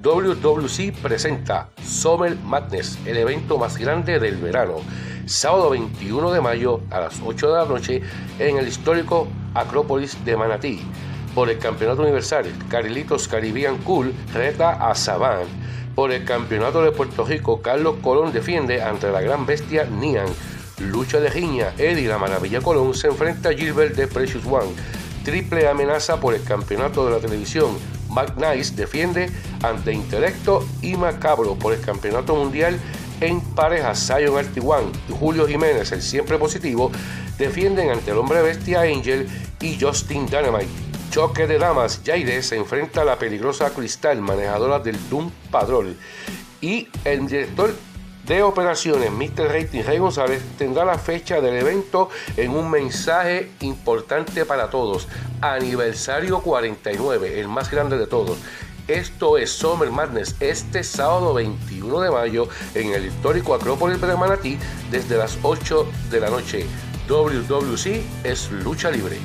WWC presenta Summer Madness, el evento más grande del verano, sábado 21 de mayo a las 8 de la noche en el histórico Acrópolis de Manatí. Por el Campeonato Universal, Carlitos Caribbean Cool reta a Saban. Por el Campeonato de Puerto Rico, Carlos Colón defiende ante la gran bestia Nian. Lucha de riña, Eddie la Maravilla Colón se enfrenta a Gilbert de Precious One. Triple amenaza por el Campeonato de la Televisión, McNice defiende ante Intelecto y Macabro por el Campeonato Mundial en pareja Zion Artiguan y Julio Jiménez, el siempre positivo, defienden ante el hombre bestia Angel y Justin Dynamite. Choque de damas, Jaire se enfrenta a la peligrosa Cristal, manejadora del Doom Padrol. Y el director de operaciones, Mr. Rating Rey González, tendrá la fecha del evento en un mensaje importante para todos. Aniversario 49, el más grande de todos. Esto es Summer Madness este sábado 21 de mayo en el histórico Acrópolis de Manatí desde las 8 de la noche. WWC es lucha libre.